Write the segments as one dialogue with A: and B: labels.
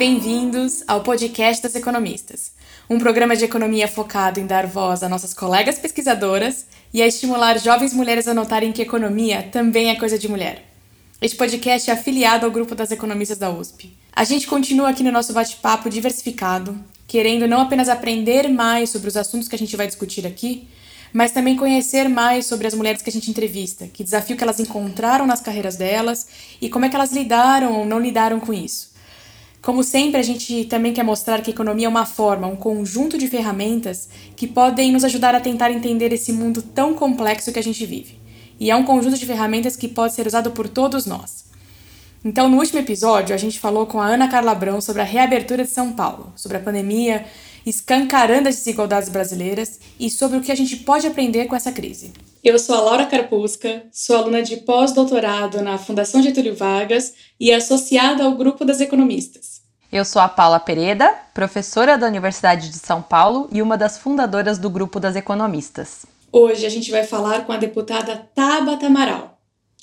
A: Bem-vindos ao podcast das economistas, um programa de economia focado em dar voz a nossas colegas pesquisadoras e a estimular jovens mulheres a notarem que economia também é coisa de mulher. Este podcast é afiliado ao grupo das economistas da USP. A gente continua aqui no nosso bate-papo diversificado, querendo não apenas aprender mais sobre os assuntos que a gente vai discutir aqui, mas também conhecer mais sobre as mulheres que a gente entrevista, que desafio que elas encontraram nas carreiras delas e como é que elas lidaram ou não lidaram com isso. Como sempre, a gente também quer mostrar que a economia é uma forma, um conjunto de ferramentas que podem nos ajudar a tentar entender esse mundo tão complexo que a gente vive. E é um conjunto de ferramentas que pode ser usado por todos nós. Então, no último episódio, a gente falou com a Ana Carla Brão sobre a reabertura de São Paulo, sobre a pandemia escancarando as desigualdades brasileiras e sobre o que a gente pode aprender com essa crise. Eu sou a Laura Carpusca, sou aluna de pós-doutorado na Fundação Getúlio Vargas e associada ao Grupo das Economistas.
B: Eu sou a Paula Pereda, professora da Universidade de São Paulo e uma das fundadoras do Grupo das Economistas.
A: Hoje a gente vai falar com a deputada Tabata Amaral.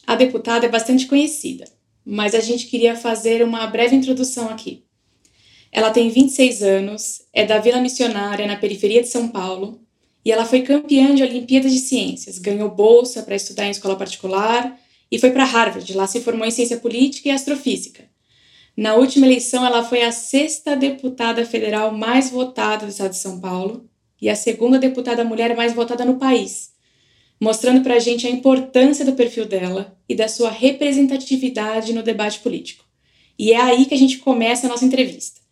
A: A deputada é bastante conhecida, mas a gente queria fazer uma breve introdução aqui. Ela tem 26 anos, é da Vila Missionária, na periferia de São Paulo, e ela foi campeã de Olimpíadas de Ciências, ganhou bolsa para estudar em escola particular e foi para Harvard, lá se formou em ciência política e astrofísica. Na última eleição, ela foi a sexta deputada federal mais votada do estado de São Paulo e a segunda deputada mulher mais votada no país, mostrando para a gente a importância do perfil dela e da sua representatividade no debate político. E é aí que a gente começa a nossa entrevista.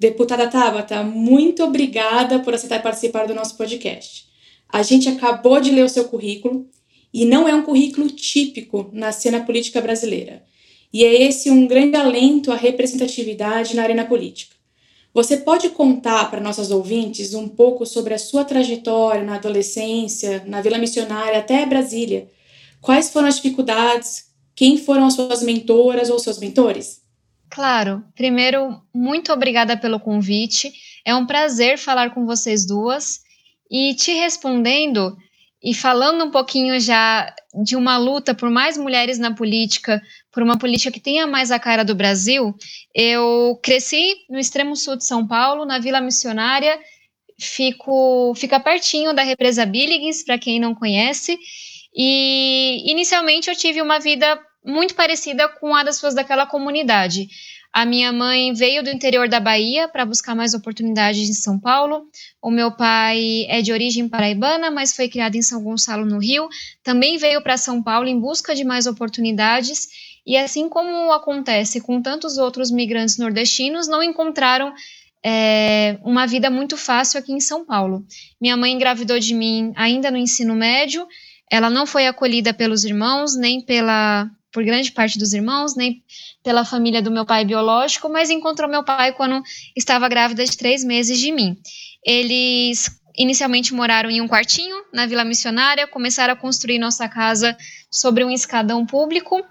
A: Deputada Tabata, muito obrigada por aceitar participar do nosso podcast. A gente acabou de ler o seu currículo e não é um currículo típico na cena política brasileira. E é esse um grande alento à representatividade na arena política. Você pode contar para nossas ouvintes um pouco sobre a sua trajetória na adolescência, na Vila Missionária até Brasília? Quais foram as dificuldades? Quem foram as suas mentoras ou seus mentores?
C: Claro. Primeiro, muito obrigada pelo convite. É um prazer falar com vocês duas. E te respondendo e falando um pouquinho já de uma luta por mais mulheres na política, por uma política que tenha mais a cara do Brasil, eu cresci no extremo sul de São Paulo, na Vila Missionária, fico fica pertinho da represa Billings, para quem não conhece, e inicialmente eu tive uma vida muito parecida com a das pessoas daquela comunidade. A minha mãe veio do interior da Bahia para buscar mais oportunidades em São Paulo. O meu pai é de origem paraibana, mas foi criado em São Gonçalo, no Rio. Também veio para São Paulo em busca de mais oportunidades. E assim como acontece com tantos outros migrantes nordestinos, não encontraram é, uma vida muito fácil aqui em São Paulo. Minha mãe engravidou de mim ainda no ensino médio. Ela não foi acolhida pelos irmãos, nem pela por grande parte dos irmãos, nem pela família do meu pai biológico, mas encontrou meu pai quando estava grávida de três meses de mim. Eles inicialmente moraram em um quartinho na Vila Missionária, começaram a construir nossa casa sobre um escadão público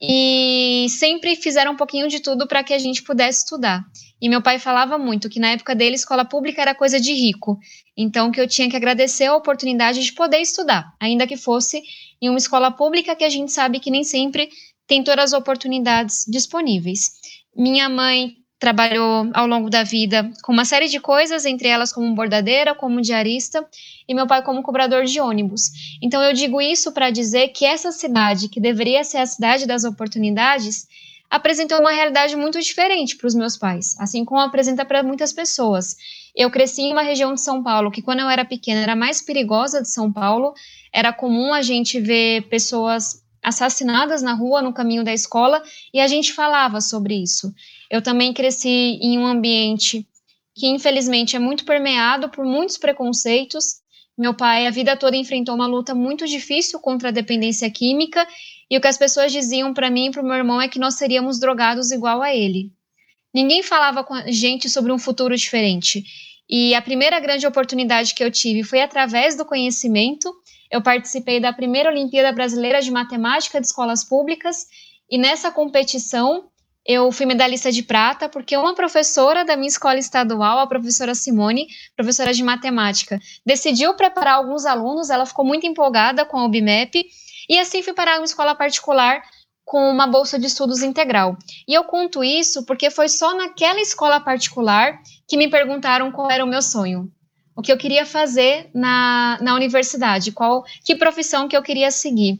C: e sempre fizeram um pouquinho de tudo para que a gente pudesse estudar. E meu pai falava muito que na época dele escola pública era coisa de rico, então que eu tinha que agradecer a oportunidade de poder estudar, ainda que fosse em uma escola pública que a gente sabe que nem sempre tem todas as oportunidades disponíveis. Minha mãe trabalhou ao longo da vida com uma série de coisas, entre elas como bordadeira, como diarista, e meu pai como cobrador de ônibus. Então eu digo isso para dizer que essa cidade, que deveria ser a cidade das oportunidades, apresentou uma realidade muito diferente para os meus pais, assim como apresenta para muitas pessoas. Eu cresci em uma região de São Paulo que, quando eu era pequena, era mais perigosa de São Paulo. Era comum a gente ver pessoas assassinadas na rua, no caminho da escola, e a gente falava sobre isso. Eu também cresci em um ambiente que, infelizmente, é muito permeado por muitos preconceitos. Meu pai, a vida toda, enfrentou uma luta muito difícil contra a dependência química, e o que as pessoas diziam para mim e para o meu irmão é que nós seríamos drogados igual a ele. Ninguém falava com a gente sobre um futuro diferente. E a primeira grande oportunidade que eu tive foi através do conhecimento. Eu participei da primeira Olimpíada Brasileira de Matemática de Escolas Públicas. E nessa competição eu fui medalhista de prata porque uma professora da minha escola estadual, a professora Simone, professora de matemática, decidiu preparar alguns alunos, ela ficou muito empolgada com a OBMEP e assim fui parar uma escola particular com uma bolsa de estudos integral. E eu conto isso porque foi só naquela escola particular que me perguntaram qual era o meu sonho. O que eu queria fazer na, na universidade, qual que profissão que eu queria seguir.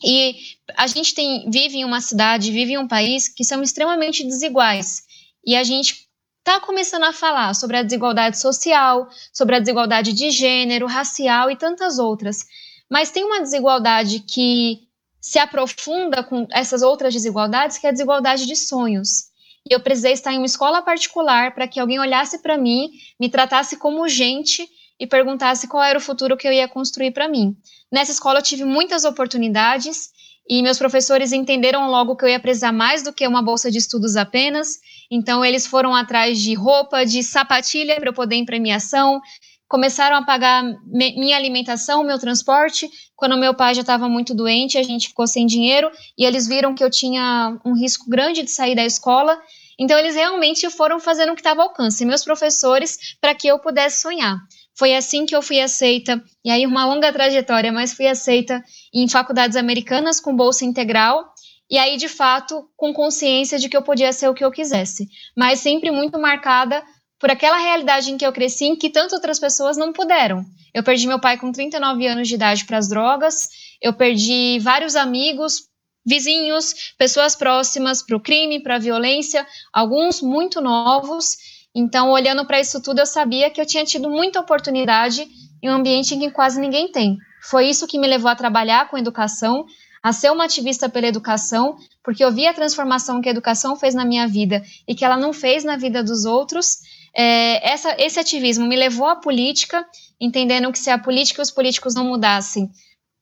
C: E a gente tem, vive em uma cidade, vive em um país que são extremamente desiguais. E a gente está começando a falar sobre a desigualdade social, sobre a desigualdade de gênero, racial e tantas outras. Mas tem uma desigualdade que se aprofunda com essas outras desigualdades, que é a desigualdade de sonhos. E eu precisei estar em uma escola particular para que alguém olhasse para mim, me tratasse como gente e perguntasse qual era o futuro que eu ia construir para mim. Nessa escola eu tive muitas oportunidades e meus professores entenderam logo que eu ia precisar mais do que uma bolsa de estudos apenas. Então eles foram atrás de roupa, de sapatilha para eu poder ir em premiação, começaram a pagar minha alimentação, meu transporte. Quando meu pai já estava muito doente, a gente ficou sem dinheiro e eles viram que eu tinha um risco grande de sair da escola. Então, eles realmente foram fazendo o que estava ao alcance, meus professores, para que eu pudesse sonhar. Foi assim que eu fui aceita, e aí uma longa trajetória, mas fui aceita em faculdades americanas com bolsa integral, e aí, de fato, com consciência de que eu podia ser o que eu quisesse, mas sempre muito marcada por aquela realidade em que eu cresci, em que tantas outras pessoas não puderam. Eu perdi meu pai com 39 anos de idade para as drogas, eu perdi vários amigos, vizinhos, pessoas próximas para o crime, para a violência, alguns muito novos. Então, olhando para isso tudo, eu sabia que eu tinha tido muita oportunidade em um ambiente em que quase ninguém tem. Foi isso que me levou a trabalhar com educação, a ser uma ativista pela educação, porque eu vi a transformação que a educação fez na minha vida e que ela não fez na vida dos outros é, essa, esse ativismo me levou à política, entendendo que se a política e os políticos não mudassem,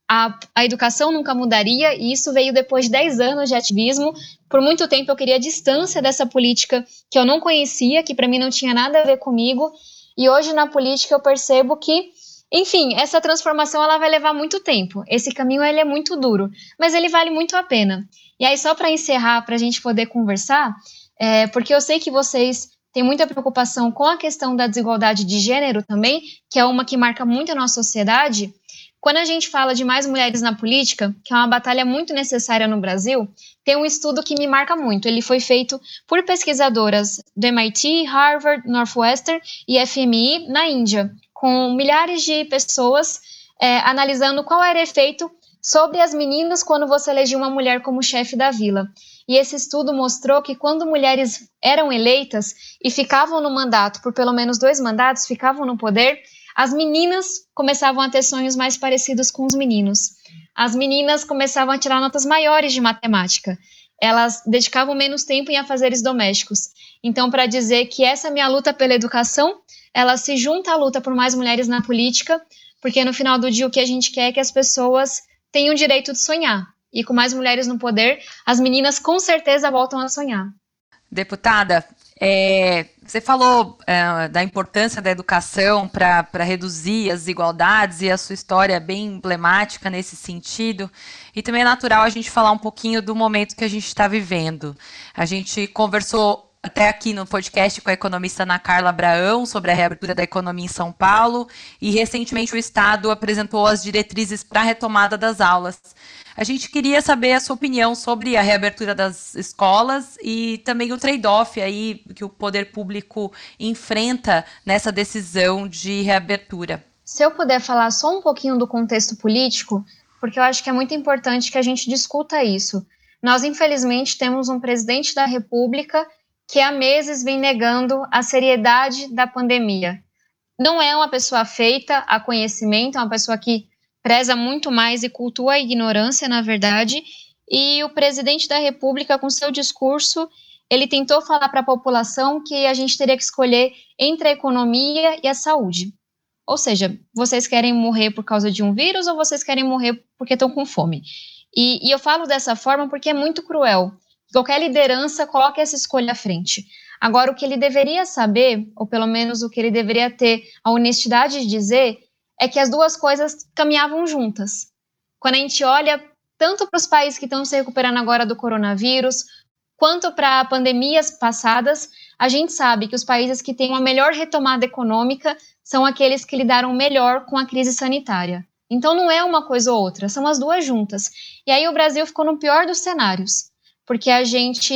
C: a, a educação nunca mudaria, e isso veio depois de 10 anos de ativismo. Por muito tempo eu queria distância dessa política que eu não conhecia, que para mim não tinha nada a ver comigo, e hoje na política eu percebo que enfim, essa transformação ela vai levar muito tempo. Esse caminho ele é muito duro, mas ele vale muito a pena. E aí só para encerrar, para a gente poder conversar, é, porque eu sei que vocês tem muita preocupação com a questão da desigualdade de gênero também, que é uma que marca muito a nossa sociedade. Quando a gente fala de mais mulheres na política, que é uma batalha muito necessária no Brasil, tem um estudo que me marca muito. Ele foi feito por pesquisadoras do MIT, Harvard, Northwestern e FMI na Índia, com milhares de pessoas é, analisando qual era o efeito sobre as meninas quando você elegia uma mulher como chefe da vila. E esse estudo mostrou que quando mulheres eram eleitas e ficavam no mandato por pelo menos dois mandatos, ficavam no poder, as meninas começavam a ter sonhos mais parecidos com os meninos. As meninas começavam a tirar notas maiores de matemática. Elas dedicavam menos tempo em afazeres domésticos. Então, para dizer que essa minha luta pela educação, ela se junta à luta por mais mulheres na política, porque no final do dia o que a gente quer é que as pessoas tenham o direito de sonhar. E com mais mulheres no poder, as meninas com certeza voltam a sonhar.
B: Deputada, é, você falou é, da importância da educação para reduzir as desigualdades e a sua história é bem emblemática nesse sentido. E também é natural a gente falar um pouquinho do momento que a gente está vivendo. A gente conversou até aqui no podcast com a economista Ana Carla Abraão sobre a reabertura da economia em São Paulo e recentemente o Estado apresentou as diretrizes para a retomada das aulas. A gente queria saber a sua opinião sobre a reabertura das escolas e também o trade-off aí que o poder público enfrenta nessa decisão de reabertura.
C: Se eu puder falar só um pouquinho do contexto político, porque eu acho que é muito importante que a gente discuta isso. Nós, infelizmente, temos um presidente da República que há meses vem negando a seriedade da pandemia. Não é uma pessoa feita a conhecimento, é uma pessoa que preza muito mais e cultua a ignorância, na verdade. E o presidente da República, com seu discurso, ele tentou falar para a população que a gente teria que escolher entre a economia e a saúde. Ou seja, vocês querem morrer por causa de um vírus ou vocês querem morrer porque estão com fome? E, e eu falo dessa forma porque é muito cruel qualquer liderança coloque essa escolha à frente. Agora, o que ele deveria saber, ou pelo menos o que ele deveria ter a honestidade de dizer, é que as duas coisas caminhavam juntas. Quando a gente olha tanto para os países que estão se recuperando agora do coronavírus, quanto para pandemias passadas, a gente sabe que os países que têm uma melhor retomada econômica são aqueles que lidaram melhor com a crise sanitária. Então não é uma coisa ou outra, são as duas juntas. E aí o Brasil ficou no pior dos cenários, porque a gente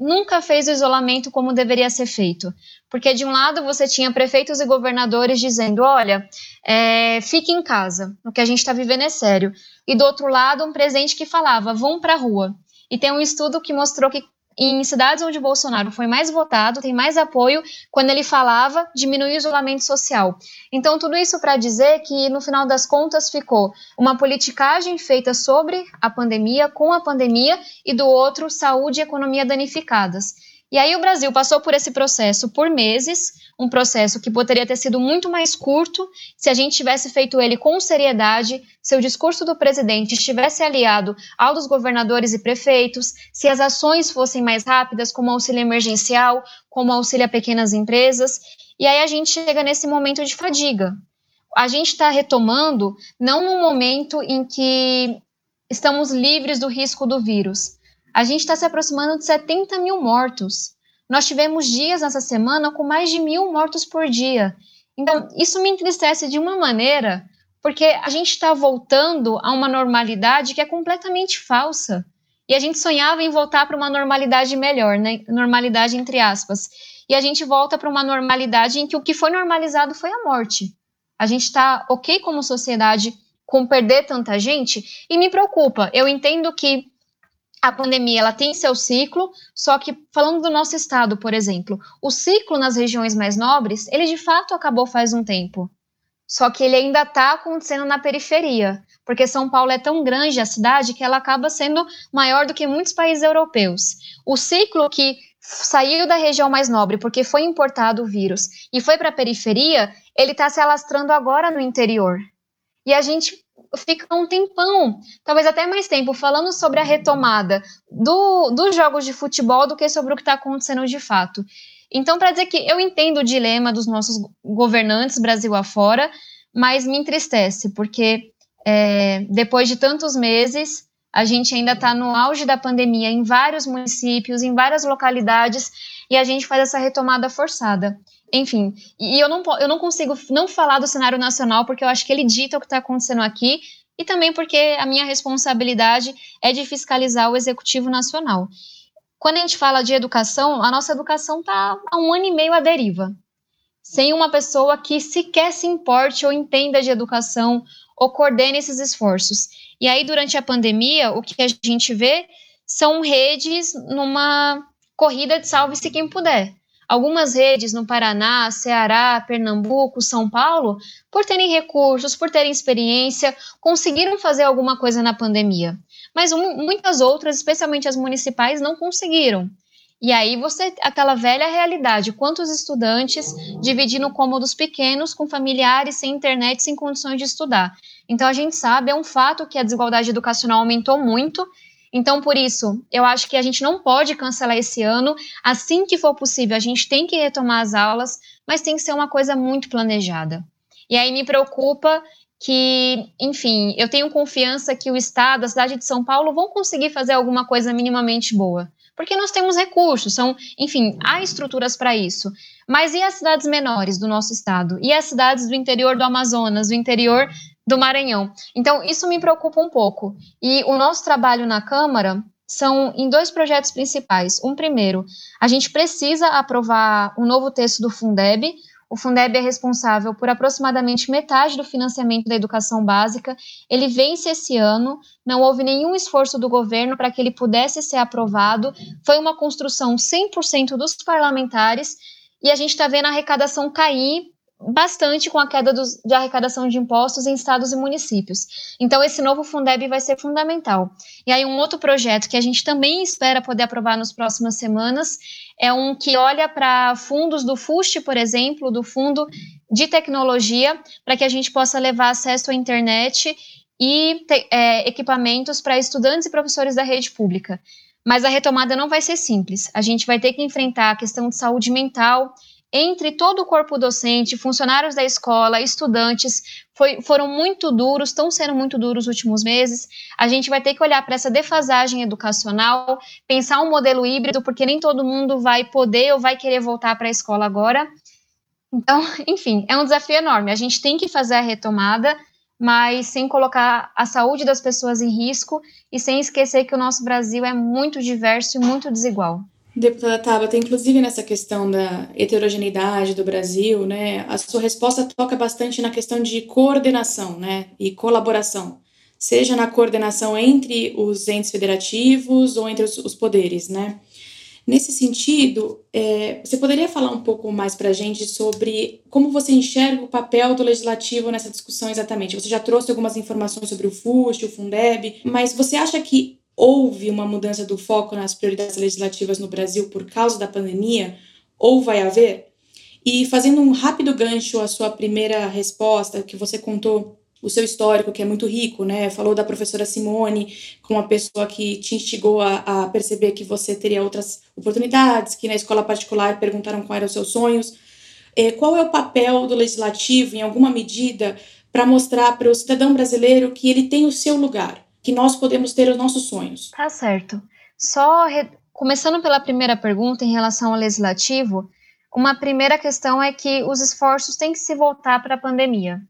C: nunca fez o isolamento como deveria ser feito. Porque de um lado você tinha prefeitos e governadores dizendo, olha, é, fique em casa, o que a gente está vivendo é sério. E do outro lado um presidente que falava, vão para a rua. E tem um estudo que mostrou que em cidades onde Bolsonaro foi mais votado, tem mais apoio quando ele falava diminuir o isolamento social. Então, tudo isso para dizer que, no final das contas, ficou uma politicagem feita sobre a pandemia, com a pandemia, e do outro, saúde e economia danificadas. E aí o Brasil passou por esse processo por meses, um processo que poderia ter sido muito mais curto se a gente tivesse feito ele com seriedade, se o discurso do presidente estivesse aliado ao dos governadores e prefeitos, se as ações fossem mais rápidas, como auxílio emergencial, como auxílio a pequenas empresas. E aí a gente chega nesse momento de fadiga. A gente está retomando não num momento em que estamos livres do risco do vírus, a gente está se aproximando de 70 mil mortos. Nós tivemos dias nessa semana com mais de mil mortos por dia. Então, isso me entristece de uma maneira, porque a gente está voltando a uma normalidade que é completamente falsa. E a gente sonhava em voltar para uma normalidade melhor, né? Normalidade entre aspas. E a gente volta para uma normalidade em que o que foi normalizado foi a morte. A gente está ok como sociedade com perder tanta gente e me preocupa. Eu entendo que a pandemia ela tem seu ciclo, só que falando do nosso estado, por exemplo, o ciclo nas regiões mais nobres, ele de fato acabou faz um tempo. Só que ele ainda está acontecendo na periferia, porque São Paulo é tão grande a cidade que ela acaba sendo maior do que muitos países europeus. O ciclo que saiu da região mais nobre porque foi importado o vírus e foi para a periferia, ele está se alastrando agora no interior. E a gente fica um tempão, talvez até mais tempo, falando sobre a retomada do, dos jogos de futebol do que sobre o que está acontecendo de fato. Então, para dizer que eu entendo o dilema dos nossos governantes Brasil afora, mas me entristece, porque é, depois de tantos meses, a gente ainda está no auge da pandemia em vários municípios, em várias localidades, e a gente faz essa retomada forçada. Enfim, e eu não, eu não consigo não falar do cenário nacional, porque eu acho que ele dita o que está acontecendo aqui, e também porque a minha responsabilidade é de fiscalizar o Executivo Nacional. Quando a gente fala de educação, a nossa educação está há um ano e meio à deriva, sem uma pessoa que sequer se importe ou entenda de educação ou coordene esses esforços. E aí, durante a pandemia, o que a gente vê são redes numa corrida de salve-se quem puder. Algumas redes no Paraná, Ceará, Pernambuco, São Paulo, por terem recursos, por terem experiência, conseguiram fazer alguma coisa na pandemia. Mas muitas outras, especialmente as municipais, não conseguiram. E aí você, aquela velha realidade, quantos estudantes dividindo cômodos pequenos com familiares sem internet, sem condições de estudar. Então a gente sabe, é um fato que a desigualdade educacional aumentou muito então, por isso, eu acho que a gente não pode cancelar esse ano. Assim que for possível, a gente tem que retomar as aulas, mas tem que ser uma coisa muito planejada. E aí me preocupa que, enfim, eu tenho confiança que o Estado, a cidade de São Paulo vão conseguir fazer alguma coisa minimamente boa. Porque nós temos recursos, são, enfim, há estruturas para isso. Mas e as cidades menores do nosso estado? E as cidades do interior do Amazonas, do interior do Maranhão. Então, isso me preocupa um pouco. E o nosso trabalho na Câmara são em dois projetos principais. Um primeiro, a gente precisa aprovar um novo texto do Fundeb. O Fundeb é responsável por aproximadamente metade do financiamento da educação básica. Ele vence esse ano, não houve nenhum esforço do governo para que ele pudesse ser aprovado. Foi uma construção 100% dos parlamentares e a gente está vendo a arrecadação cair bastante com a queda dos, de arrecadação de impostos em estados e municípios. Então, esse novo Fundeb vai ser fundamental. E aí, um outro projeto que a gente também espera poder aprovar nas próximas semanas é um que olha para fundos do FUST, por exemplo, do Fundo de Tecnologia, para que a gente possa levar acesso à internet e te, é, equipamentos para estudantes e professores da rede pública. Mas a retomada não vai ser simples. A gente vai ter que enfrentar a questão de saúde mental, entre todo o corpo docente, funcionários da escola, estudantes, foi, foram muito duros, estão sendo muito duros nos últimos meses. A gente vai ter que olhar para essa defasagem educacional, pensar um modelo híbrido, porque nem todo mundo vai poder ou vai querer voltar para a escola agora. Então, enfim, é um desafio enorme. A gente tem que fazer a retomada, mas sem colocar a saúde das pessoas em risco e sem esquecer que o nosso Brasil é muito diverso e muito desigual.
A: Deputada Tabata, inclusive nessa questão da heterogeneidade do Brasil, né, a sua resposta toca bastante na questão de coordenação né, e colaboração, seja na coordenação entre os entes federativos ou entre os, os poderes, né? Nesse sentido, é, você poderia falar um pouco mais para a gente sobre como você enxerga o papel do legislativo nessa discussão exatamente? Você já trouxe algumas informações sobre o FUST, o Fundeb, mas você acha que houve uma mudança do foco nas prioridades legislativas no Brasil por causa da pandemia? Ou vai haver? E fazendo um rápido gancho à sua primeira resposta, que você contou o seu histórico, que é muito rico, né? Falou da professora Simone, como uma pessoa que te instigou a, a, perceber que você teria outras oportunidades, que na escola particular perguntaram quais eram os seus sonhos. É, qual é o papel do legislativo, em alguma medida, para mostrar para o cidadão brasileiro que ele tem o seu lugar, que nós podemos ter os nossos sonhos?
C: Tá certo. Só re... começando pela primeira pergunta em relação ao legislativo, uma primeira questão é que os esforços têm que se voltar para a pandemia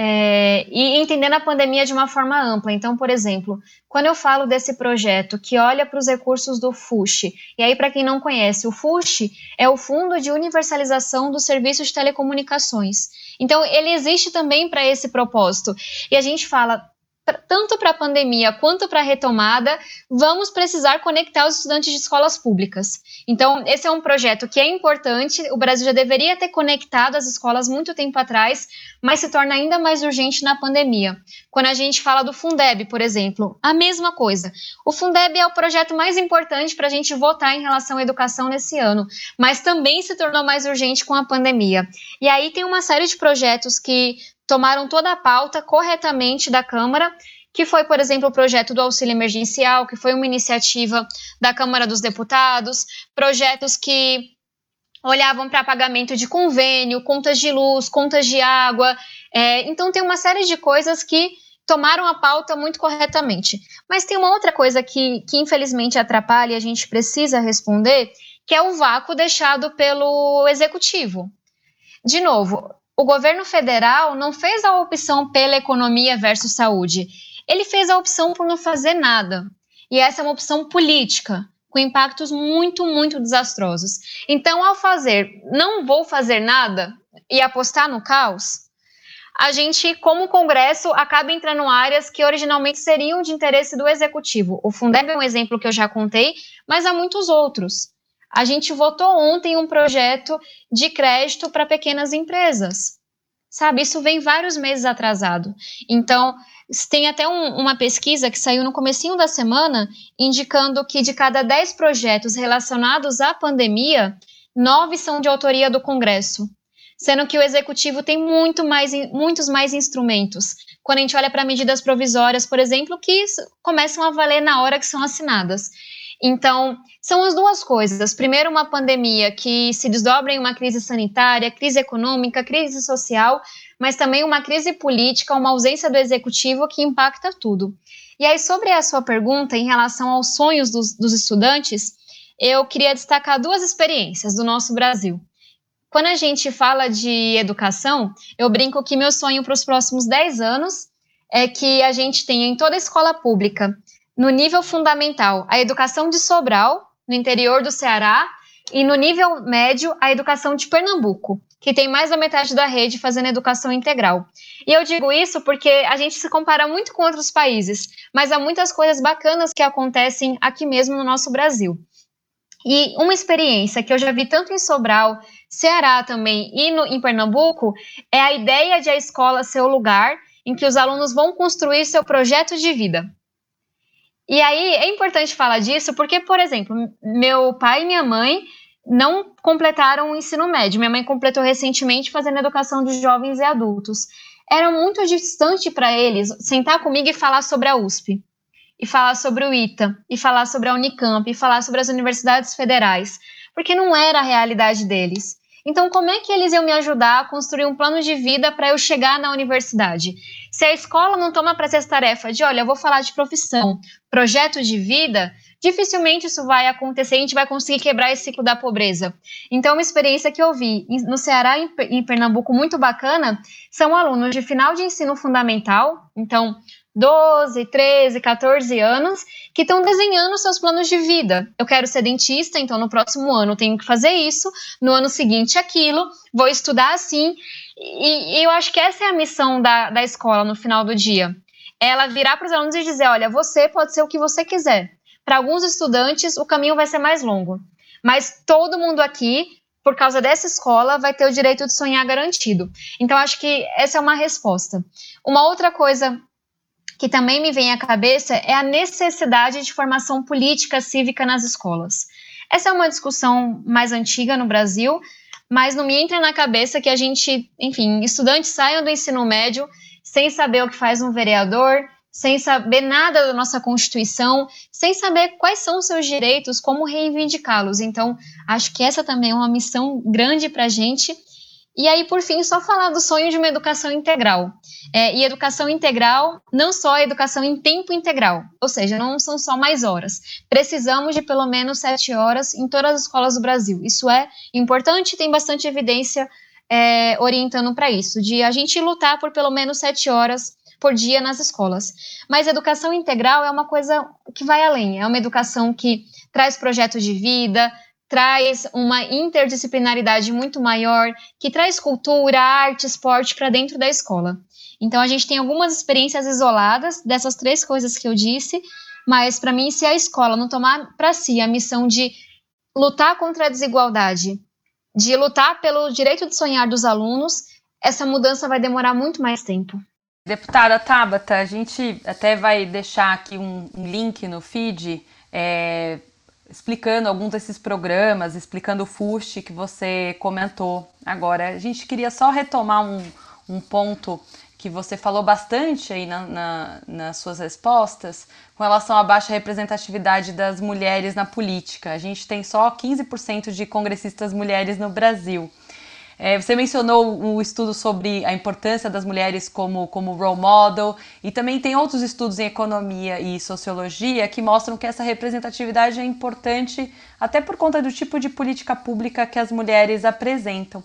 C: é, e entendendo a pandemia de uma forma ampla. Então, por exemplo, quando eu falo desse projeto que olha para os recursos do FUSH, e aí, para quem não conhece, o FUSH é o Fundo de Universalização dos Serviços de Telecomunicações. Então, ele existe também para esse propósito. E a gente fala, tanto para a pandemia quanto para a retomada, vamos precisar conectar os estudantes de escolas públicas. Então, esse é um projeto que é importante, o Brasil já deveria ter conectado as escolas muito tempo atrás, mas se torna ainda mais urgente na pandemia. Quando a gente fala do Fundeb, por exemplo, a mesma coisa. O Fundeb é o projeto mais importante para a gente votar em relação à educação nesse ano, mas também se tornou mais urgente com a pandemia. E aí tem uma série de projetos que tomaram toda a pauta corretamente da Câmara, que foi, por exemplo, o projeto do auxílio emergencial, que foi uma iniciativa da Câmara dos Deputados, projetos que olhavam para pagamento de convênio, contas de luz, contas de água. É, então, tem uma série de coisas que tomaram a pauta muito corretamente. Mas tem uma outra coisa que, que infelizmente atrapalha e a gente precisa responder, que é o vácuo deixado pelo executivo. De novo, o governo federal não fez a opção pela economia versus saúde. Ele fez a opção por não fazer nada. E essa é uma opção política, com impactos muito, muito desastrosos. Então, ao fazer, não vou fazer nada e apostar no caos, a gente, como Congresso, acaba entrando em áreas que originalmente seriam de interesse do executivo. O Fundeb é um exemplo que eu já contei, mas há muitos outros. A gente votou ontem um projeto de crédito para pequenas empresas. Sabe, isso vem vários meses atrasado. Então, tem até um, uma pesquisa que saiu no comecinho da semana indicando que de cada 10 projetos relacionados à pandemia, nove são de autoria do Congresso, sendo que o executivo tem muito mais, muitos mais instrumentos. Quando a gente olha para medidas provisórias, por exemplo, que começam a valer na hora que são assinadas. Então, são as duas coisas. Primeiro, uma pandemia que se desdobra em uma crise sanitária, crise econômica, crise social, mas também uma crise política, uma ausência do executivo que impacta tudo. E aí, sobre a sua pergunta em relação aos sonhos dos, dos estudantes, eu queria destacar duas experiências do nosso Brasil. Quando a gente fala de educação, eu brinco que meu sonho para os próximos 10 anos é que a gente tenha em toda a escola pública no nível fundamental, a educação de Sobral, no interior do Ceará, e no nível médio, a educação de Pernambuco, que tem mais da metade da rede fazendo educação integral. E eu digo isso porque a gente se compara muito com outros países, mas há muitas coisas bacanas que acontecem aqui mesmo no nosso Brasil. E uma experiência que eu já vi tanto em Sobral, Ceará também e no, em Pernambuco é a ideia de a escola ser o lugar em que os alunos vão construir seu projeto de vida. E aí é importante falar disso porque, por exemplo, meu pai e minha mãe não completaram o ensino médio. Minha mãe completou recentemente fazendo educação de jovens e adultos. Era muito distante para eles sentar comigo e falar sobre a USP, e falar sobre o ITA, e falar sobre a Unicamp, e falar sobre as universidades federais, porque não era a realidade deles. Então, como é que eles iam me ajudar a construir um plano de vida para eu chegar na universidade? Se a escola não toma para essa tarefa de, olha, eu vou falar de profissão, projeto de vida, dificilmente isso vai acontecer, a gente vai conseguir quebrar esse ciclo da pobreza. Então, uma experiência que eu vi no Ceará e em Pernambuco muito bacana são alunos de final de ensino fundamental, então 12, 13, 14 anos, que estão desenhando seus planos de vida. Eu quero ser dentista, então no próximo ano tenho que fazer isso, no ano seguinte aquilo, vou estudar assim. E, e eu acho que essa é a missão da, da escola no final do dia. Ela virar para os alunos e dizer: olha, você pode ser o que você quiser. Para alguns estudantes, o caminho vai ser mais longo. Mas todo mundo aqui por causa dessa escola, vai ter o direito de sonhar garantido. Então, acho que essa é uma resposta. Uma outra coisa que também me vem à cabeça é a necessidade de formação política cívica nas escolas. Essa é uma discussão mais antiga no Brasil, mas não me entra na cabeça que a gente, enfim, estudantes saiam do ensino médio sem saber o que faz um vereador, sem saber nada da nossa Constituição, sem saber quais são os seus direitos, como reivindicá-los. Então, acho que essa também é uma missão grande para a gente e aí, por fim, só falar do sonho de uma educação integral. É, e educação integral, não só a educação em tempo integral, ou seja, não são só mais horas. Precisamos de pelo menos sete horas em todas as escolas do Brasil. Isso é importante, tem bastante evidência é, orientando para isso, de a gente lutar por pelo menos sete horas por dia nas escolas. Mas educação integral é uma coisa que vai além, é uma educação que traz projetos de vida, traz uma interdisciplinaridade muito maior, que traz cultura, arte, esporte para dentro da escola. Então a gente tem algumas experiências isoladas dessas três coisas que eu disse, mas para mim se a escola não tomar para si a missão de lutar contra a desigualdade, de lutar pelo direito de sonhar dos alunos, essa mudança vai demorar muito mais tempo.
B: Deputada Tabata, a gente até vai deixar aqui um link no feed é, explicando alguns desses programas, explicando o FUST que você comentou agora. A gente queria só retomar um, um ponto que você falou bastante aí na, na, nas suas respostas com relação à baixa representatividade das mulheres na política. A gente tem só 15% de congressistas mulheres no Brasil. É, você mencionou o estudo sobre a importância das mulheres como, como role model, e também tem outros estudos em economia e sociologia que mostram que essa representatividade é importante até por conta do tipo de política pública que as mulheres apresentam.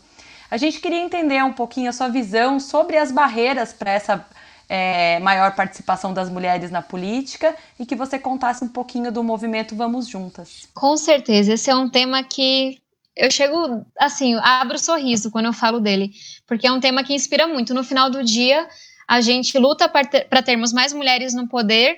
B: A gente queria entender um pouquinho a sua visão sobre as barreiras para essa é, maior participação das mulheres na política e que você contasse um pouquinho do movimento Vamos Juntas.
C: Com certeza, esse é um tema que eu chego, assim, abro sorriso quando eu falo dele, porque é um tema que inspira muito. No final do dia, a gente luta para ter, termos mais mulheres no poder,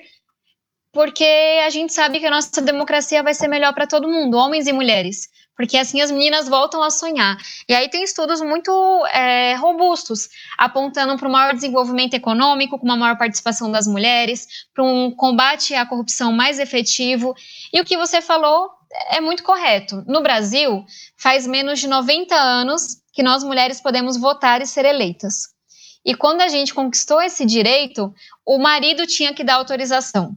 C: porque a gente sabe que a nossa democracia vai ser melhor para todo mundo, homens e mulheres porque assim as meninas voltam a sonhar. E aí tem estudos muito é, robustos, apontando para um maior desenvolvimento econômico, com uma maior participação das mulheres, para um combate à corrupção mais efetivo. E o que você falou é muito correto. No Brasil, faz menos de 90 anos que nós mulheres podemos votar e ser eleitas. E quando a gente conquistou esse direito, o marido tinha que dar autorização.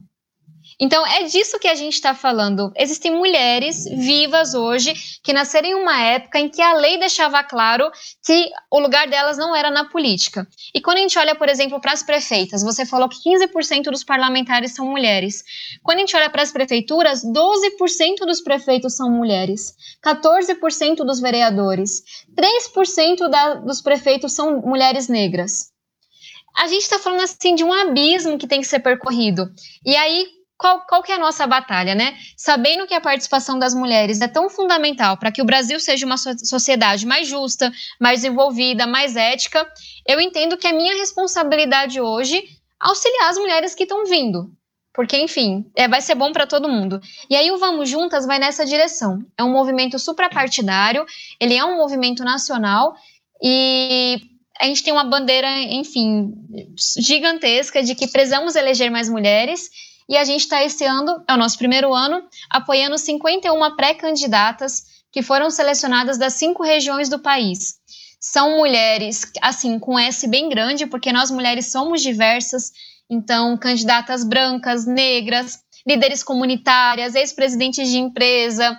C: Então, é disso que a gente está falando. Existem mulheres vivas hoje que nasceram em uma época em que a lei deixava claro que o lugar delas não era na política. E quando a gente olha, por exemplo, para as prefeitas, você falou que 15% dos parlamentares são mulheres. Quando a gente olha para as prefeituras, 12% dos prefeitos são mulheres, 14% dos vereadores, 3% da, dos prefeitos são mulheres negras. A gente está falando assim de um abismo que tem que ser percorrido. E aí, qual, qual que é a nossa batalha, né? Sabendo que a participação das mulheres é tão fundamental para que o Brasil seja uma sociedade mais justa, mais desenvolvida, mais ética, eu entendo que é minha responsabilidade hoje auxiliar as mulheres que estão vindo. Porque, enfim, é, vai ser bom para todo mundo. E aí o Vamos Juntas vai nessa direção. É um movimento suprapartidário, ele é um movimento nacional e a gente tem uma bandeira, enfim, gigantesca de que precisamos eleger mais mulheres e a gente está esse ano, é o nosso primeiro ano, apoiando 51 pré-candidatas que foram selecionadas das cinco regiões do país. São mulheres, assim, com S bem grande, porque nós mulheres somos diversas, então, candidatas brancas, negras, líderes comunitárias, ex-presidentes de empresa,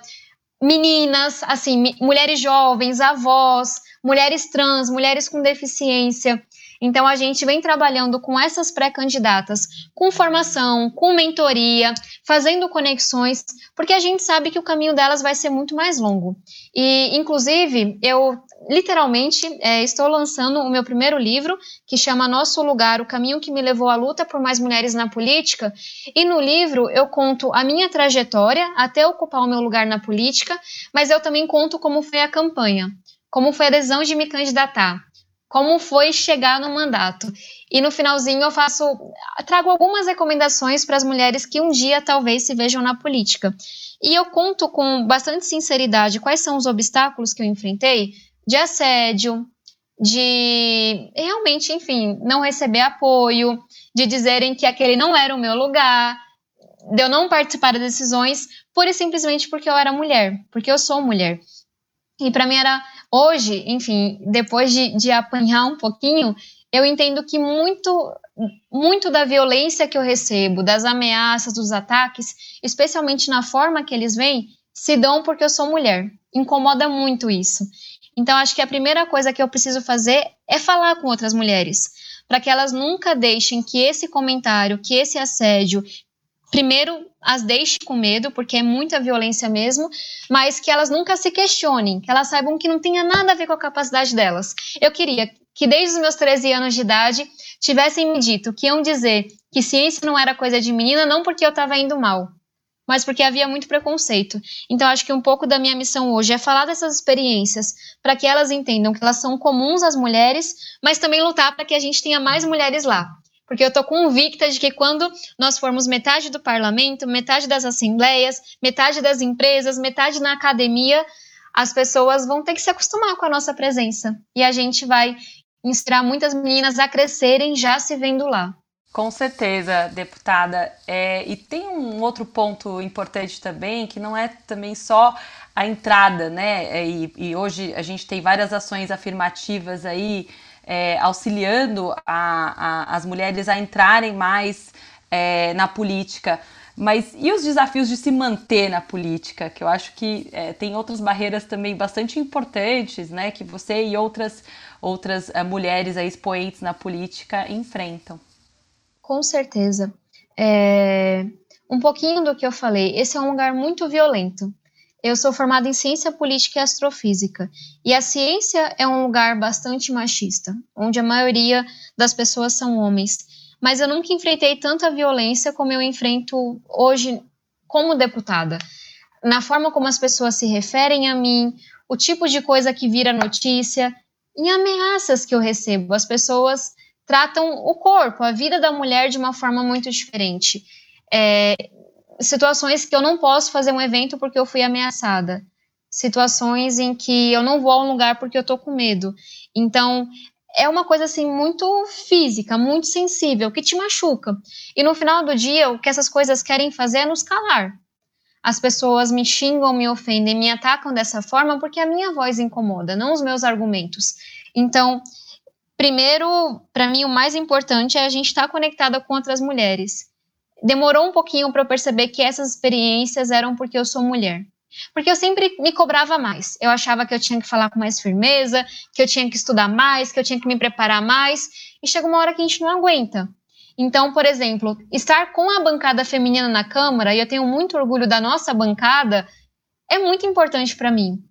C: meninas, assim, mulheres jovens, avós, mulheres trans, mulheres com deficiência. Então, a gente vem trabalhando com essas pré-candidatas, com formação, com mentoria, fazendo conexões, porque a gente sabe que o caminho delas vai ser muito mais longo. E, inclusive, eu literalmente é, estou lançando o meu primeiro livro, que chama Nosso Lugar: O Caminho que me levou à luta por mais mulheres na política. E no livro eu conto a minha trajetória até ocupar o meu lugar na política, mas eu também conto como foi a campanha, como foi a decisão de me candidatar como foi chegar no mandato. E no finalzinho eu faço, trago algumas recomendações para as mulheres que um dia talvez se vejam na política. E eu conto com bastante sinceridade quais são os obstáculos que eu enfrentei de assédio, de realmente, enfim, não receber apoio, de dizerem que aquele não era o meu lugar, de eu não participar das decisões, pura e simplesmente porque eu era mulher, porque eu sou mulher. E para mim era Hoje, enfim, depois de, de apanhar um pouquinho, eu entendo que muito, muito da violência que eu recebo, das ameaças, dos ataques, especialmente na forma que eles vêm, se dão porque eu sou mulher. Incomoda muito isso. Então, acho que a primeira coisa que eu preciso fazer é falar com outras mulheres, para que elas nunca deixem que esse comentário, que esse assédio, primeiro as deixe com medo, porque é muita violência mesmo, mas que elas nunca se questionem, que elas saibam que não tenha nada a ver com a capacidade delas. Eu queria que desde os meus 13 anos de idade tivessem me dito que iam dizer que ciência não era coisa de menina, não porque eu estava indo mal, mas porque havia muito preconceito. Então, acho que um pouco da minha missão hoje é falar dessas experiências para que elas entendam que elas são comuns às mulheres, mas também lutar para que a gente tenha mais mulheres lá porque eu estou convicta de que quando nós formos metade do parlamento, metade das assembleias, metade das empresas, metade na academia, as pessoas vão ter que se acostumar com a nossa presença. E a gente vai inspirar muitas meninas a crescerem já se vendo lá.
B: Com certeza, deputada. É, e tem um outro ponto importante também, que não é também só a entrada, né? É, e, e hoje a gente tem várias ações afirmativas aí é, auxiliando a, a, as mulheres a entrarem mais é, na política. Mas e os desafios de se manter na política? Que eu acho que é, tem outras barreiras também bastante importantes, né? Que você e outras, outras é, mulheres aí, expoentes na política enfrentam.
C: Com certeza. É, um pouquinho do que eu falei. Esse é um lugar muito violento. Eu sou formada em ciência política e astrofísica, e a ciência é um lugar bastante machista, onde a maioria das pessoas são homens. Mas eu nunca enfrentei tanta violência como eu enfrento hoje como deputada. Na forma como as pessoas se referem a mim, o tipo de coisa que vira notícia, em ameaças que eu recebo. As pessoas tratam o corpo, a vida da mulher de uma forma muito diferente. É, situações que eu não posso fazer um evento porque eu fui ameaçada. Situações em que eu não vou a um lugar porque eu tô com medo. Então, é uma coisa assim muito física, muito sensível, que te machuca. E no final do dia, o que essas coisas querem fazer é nos calar. As pessoas me xingam, me ofendem, me atacam dessa forma porque a minha voz incomoda, não os meus argumentos. Então, primeiro, para mim o mais importante é a gente estar tá conectada com outras mulheres demorou um pouquinho para eu perceber que essas experiências eram porque eu sou mulher. Porque eu sempre me cobrava mais. Eu achava que eu tinha que falar com mais firmeza, que eu tinha que estudar mais, que eu tinha que me preparar mais. E chega uma hora que a gente não aguenta. Então, por exemplo, estar com a bancada feminina na Câmara, e eu tenho muito orgulho da nossa bancada, é muito importante para mim.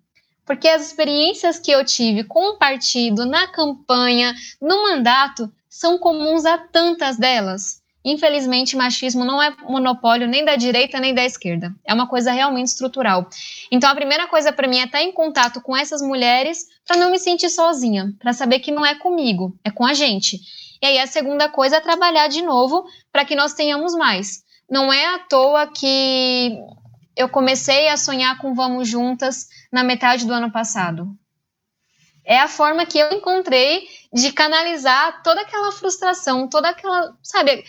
C: Porque as experiências que eu tive com o partido, na campanha, no mandato, são comuns a tantas delas. Infelizmente, machismo não é monopólio nem da direita nem da esquerda. É uma coisa realmente estrutural. Então, a primeira coisa para mim é estar em contato com essas mulheres para não me sentir sozinha, para saber que não é comigo, é com a gente. E aí, a segunda coisa é trabalhar de novo para que nós tenhamos mais. Não é à toa que eu comecei a sonhar com Vamos Juntas na metade do ano passado. É a forma que eu encontrei de canalizar toda aquela frustração, toda aquela, sabe,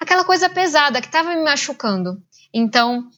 C: aquela coisa pesada que estava me machucando. Então,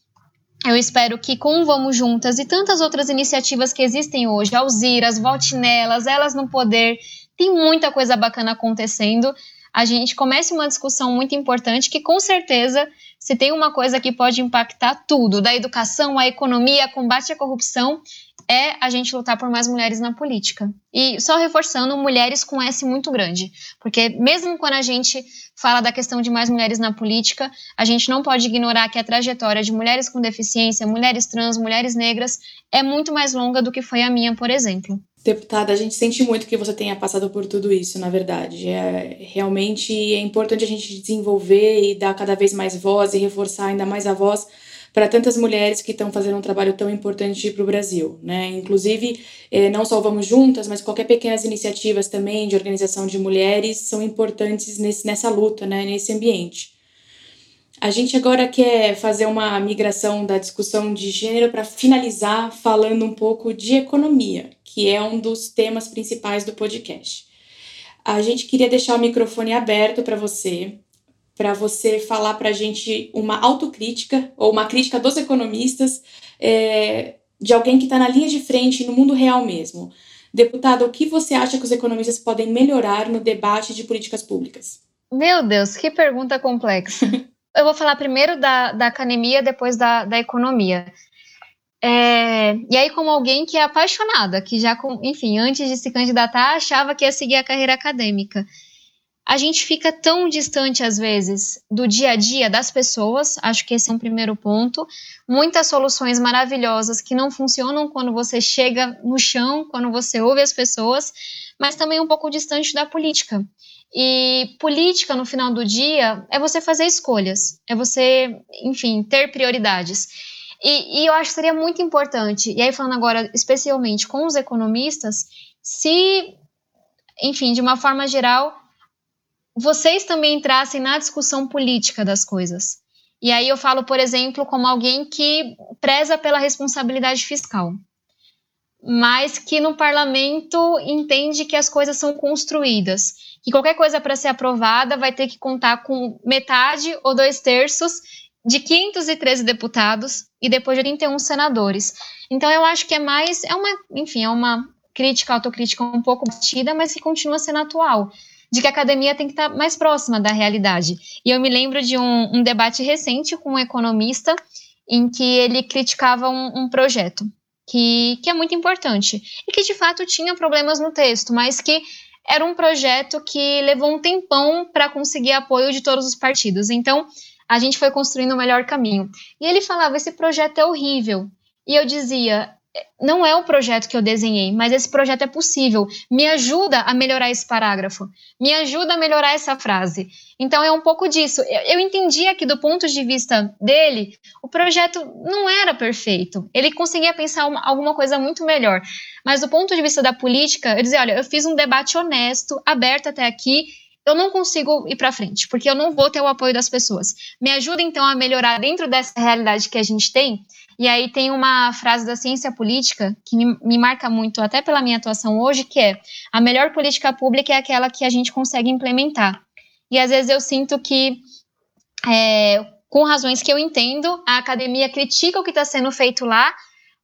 C: eu espero que com Vamos Juntas e tantas outras iniciativas que existem hoje, Alziras, Volte Nelas, Elas no Poder, tem muita coisa bacana acontecendo. A gente comece uma discussão muito importante que, com certeza, se tem uma coisa que pode impactar tudo, da educação à economia, combate à corrupção, é a gente lutar por mais mulheres na política. E só reforçando, mulheres com S muito grande, porque mesmo quando a gente fala da questão de mais mulheres na política, a gente não pode ignorar que a trajetória de mulheres com deficiência, mulheres trans, mulheres negras é muito mais longa do que foi a minha, por exemplo.
A: Deputada, a gente sente muito que você tenha passado por tudo isso, na verdade. É, realmente é importante a gente desenvolver e dar cada vez mais voz e reforçar ainda mais a voz para tantas mulheres que estão fazendo um trabalho tão importante para o Brasil. Né? Inclusive, eh, não só Vamos Juntas, mas qualquer pequenas iniciativas também de organização de mulheres são importantes nesse, nessa luta, né? nesse ambiente. A gente agora quer fazer uma migração da discussão de gênero para finalizar falando um pouco de economia, que é um dos temas principais do podcast. A gente queria deixar o microfone aberto para você para você falar para a gente uma autocrítica ou uma crítica dos economistas é, de alguém que está na linha de frente no mundo real mesmo. Deputada, o que você acha que os economistas podem melhorar no debate de políticas públicas?
C: Meu Deus, que pergunta complexa. Eu vou falar primeiro da, da academia, depois da, da economia. É, e aí, como alguém que é apaixonada, que já, enfim, antes de se candidatar, achava que ia seguir a carreira acadêmica a gente fica tão distante, às vezes, do dia a dia das pessoas, acho que esse é um primeiro ponto. Muitas soluções maravilhosas que não funcionam quando você chega no chão, quando você ouve as pessoas, mas também um pouco distante da política. E política, no final do dia, é você fazer escolhas, é você, enfim, ter prioridades. E, e eu acho que seria muito importante, e aí falando agora especialmente com os economistas, se, enfim, de uma forma geral, vocês também entrassem na discussão política das coisas. E aí eu falo, por exemplo, como alguém que preza pela responsabilidade fiscal, mas que no parlamento entende que as coisas são construídas, que qualquer coisa para ser aprovada vai ter que contar com metade ou dois terços de 513 deputados e depois de 31 senadores. Então eu acho que é mais, é uma, enfim, é uma crítica, autocrítica um pouco batida, mas que continua sendo atual de que a academia tem que estar mais próxima da realidade. E eu me lembro de um, um debate recente com um economista em que ele criticava um, um projeto que, que é muito importante e que de fato tinha problemas no texto, mas que era um projeto que levou um tempão para conseguir apoio de todos os partidos. Então, a gente foi construindo o melhor caminho. E ele falava: esse projeto é horrível. E eu dizia: não é o projeto que eu desenhei, mas esse projeto é possível. Me ajuda a melhorar esse parágrafo, me ajuda a melhorar essa frase. Então é um pouco disso. Eu, eu entendia que do ponto de vista dele, o projeto não era perfeito. Ele conseguia pensar uma, alguma coisa muito melhor. Mas do ponto de vista da política, eu dizia, olha, eu fiz um debate honesto, aberto até aqui. Eu não consigo ir para frente, porque eu não vou ter o apoio das pessoas. Me ajuda então a melhorar dentro dessa realidade que a gente tem e aí tem uma frase da ciência política que me, me, marca muito, até pela minha atuação hoje, que é: a melhor política pública é aquela que a gente consegue implementar. E às vezes eu sinto que, é, com razões que eu entendo, a academia critica o que está sendo feito lá,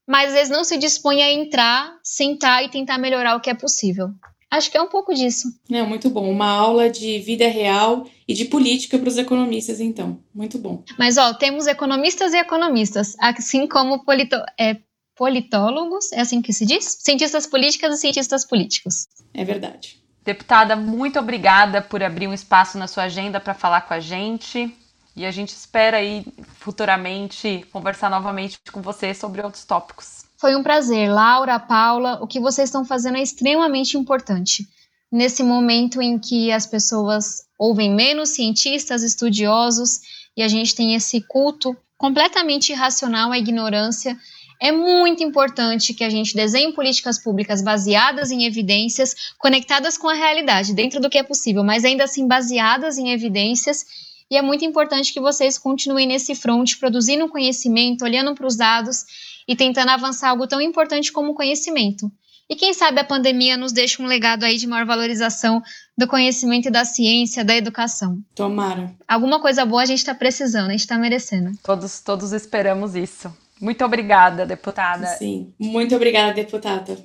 C: mas às vezes não se dispõe a entrar, sentar e tentar melhorar o que é possível. Acho que é um pouco disso.
A: É, muito bom. Uma aula de vida real e de política para os economistas, então. Muito bom.
C: Mas, ó, temos economistas e economistas, assim como polito é, politólogos, é assim que se diz? Cientistas políticas e cientistas políticos.
A: É verdade.
B: Deputada, muito obrigada por abrir um espaço na sua agenda para falar com a gente. E a gente espera aí futuramente conversar novamente com você sobre outros tópicos.
C: Foi um prazer, Laura, Paula. O que vocês estão fazendo é extremamente importante. Nesse momento em que as pessoas ouvem menos cientistas, estudiosos, e a gente tem esse culto completamente irracional à ignorância, é muito importante que a gente desenhe políticas públicas baseadas em evidências, conectadas com a realidade, dentro do que é possível, mas ainda assim baseadas em evidências. E é muito importante que vocês continuem nesse front, produzindo conhecimento, olhando para os dados e tentando avançar algo tão importante como o conhecimento. E quem sabe a pandemia nos deixa um legado aí de maior valorização do conhecimento e da ciência, da educação.
A: Tomara.
C: Alguma coisa boa a gente está precisando, a gente está merecendo.
B: Todos, todos esperamos isso. Muito obrigada, deputada.
A: Sim, muito obrigada, deputada.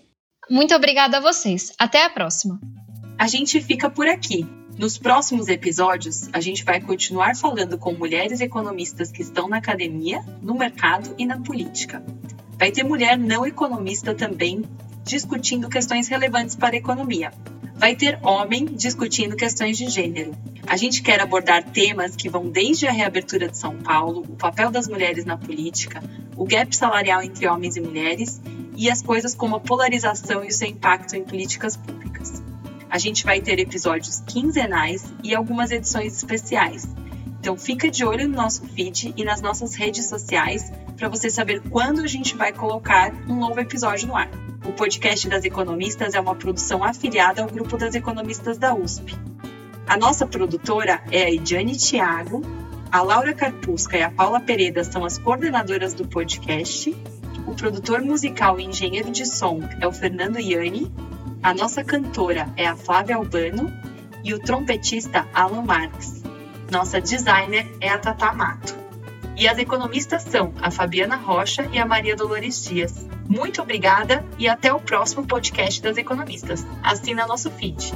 C: Muito obrigada a vocês. Até a próxima.
D: A gente fica por aqui. Nos próximos episódios, a gente vai continuar falando com mulheres economistas que estão na academia, no mercado e na política. Vai ter mulher não economista também discutindo questões relevantes para a economia. Vai ter homem discutindo questões de gênero. A gente quer abordar temas que vão desde a reabertura de São Paulo, o papel das mulheres na política, o gap salarial entre homens e mulheres e as coisas como a polarização e o seu impacto em políticas públicas. A gente vai ter episódios quinzenais e algumas edições especiais. Então fica de olho no nosso feed e nas nossas redes sociais para você saber quando a gente vai colocar um novo episódio no ar. O podcast das economistas é uma produção afiliada ao grupo das economistas da USP. A nossa produtora é a Ediane Thiago, a Laura Carpusca e a Paula Pereira são as coordenadoras do podcast. O produtor musical e engenheiro de som é o Fernando Iani. A nossa cantora é a Flávia Albano e o trompetista Alan Marques. Nossa designer é a Tata Mato. E as economistas são a Fabiana Rocha e a Maria Dolores Dias. Muito obrigada e até o próximo podcast das economistas. Assina nosso feed.